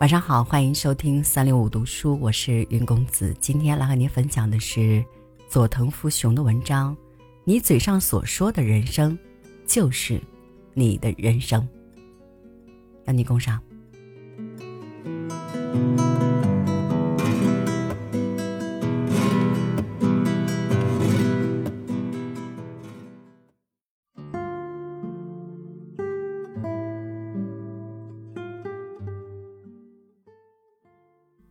晚上好，欢迎收听三六五读书，我是云公子。今天来和您分享的是佐藤富雄的文章。你嘴上所说的人生，就是你的人生。让你共赏。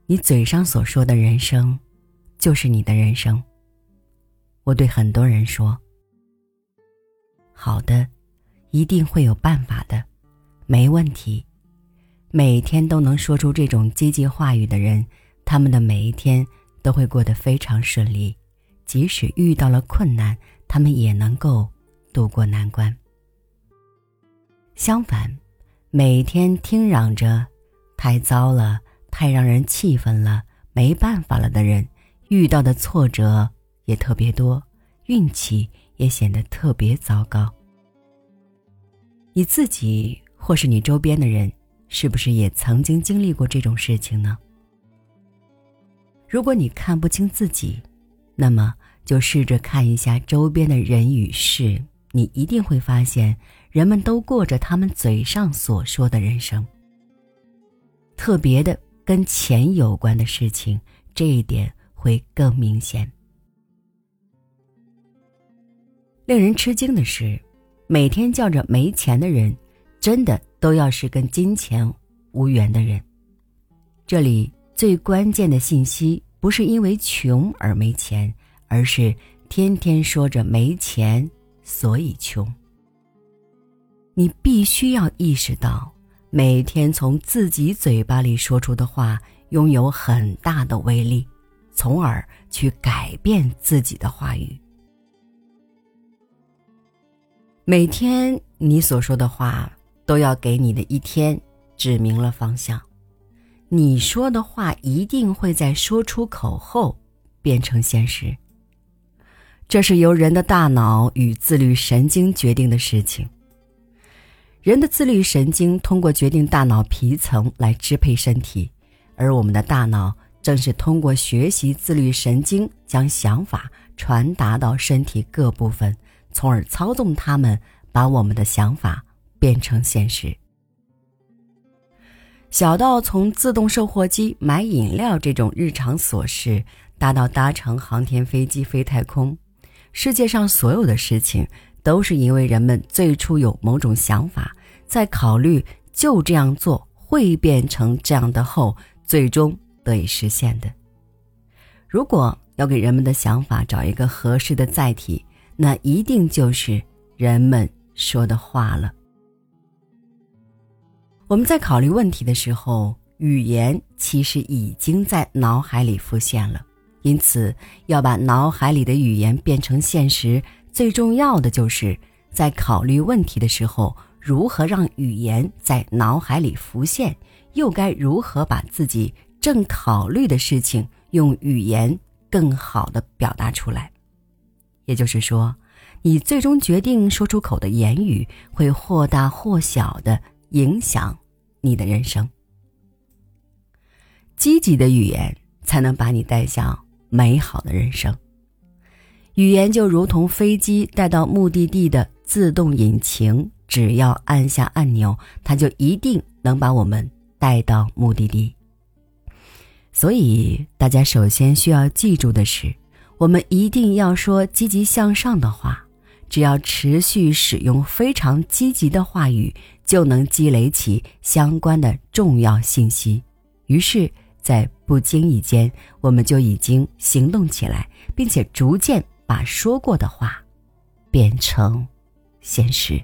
你嘴上所说的人生，就是你的人生。我对很多人说：“好的，一定会有办法的，没问题。”每天都能说出这种积极话语的人，他们的每一天都会过得非常顺利，即使遇到了困难，他们也能够度过难关。相反，每天听嚷着“太糟了”。太让人气愤了，没办法了的人，遇到的挫折也特别多，运气也显得特别糟糕。你自己或是你周边的人，是不是也曾经经历过这种事情呢？如果你看不清自己，那么就试着看一下周边的人与事，你一定会发现，人们都过着他们嘴上所说的人生。特别的。跟钱有关的事情，这一点会更明显。令人吃惊的是，每天叫着没钱的人，真的都要是跟金钱无缘的人。这里最关键的信息，不是因为穷而没钱，而是天天说着没钱，所以穷。你必须要意识到。每天从自己嘴巴里说出的话拥有很大的威力，从而去改变自己的话语。每天你所说的话都要给你的一天指明了方向。你说的话一定会在说出口后变成现实。这是由人的大脑与自律神经决定的事情。人的自律神经通过决定大脑皮层来支配身体，而我们的大脑正是通过学习自律神经将想法传达到身体各部分，从而操纵他们，把我们的想法变成现实。小到从自动售货机买饮料这种日常琐事，大到搭乘航天飞机飞太空，世界上所有的事情，都是因为人们最初有某种想法。在考虑就这样做会变成这样的后，最终得以实现的。如果要给人们的想法找一个合适的载体，那一定就是人们说的话了。我们在考虑问题的时候，语言其实已经在脑海里浮现了。因此，要把脑海里的语言变成现实，最重要的就是在考虑问题的时候。如何让语言在脑海里浮现？又该如何把自己正考虑的事情用语言更好的表达出来？也就是说，你最终决定说出口的言语会或大或小的影响你的人生。积极的语言才能把你带向美好的人生。语言就如同飞机带到目的地的自动引擎。只要按下按钮，它就一定能把我们带到目的地。所以，大家首先需要记住的是，我们一定要说积极向上的话。只要持续使用非常积极的话语，就能积累起相关的重要信息。于是，在不经意间，我们就已经行动起来，并且逐渐把说过的话变成现实。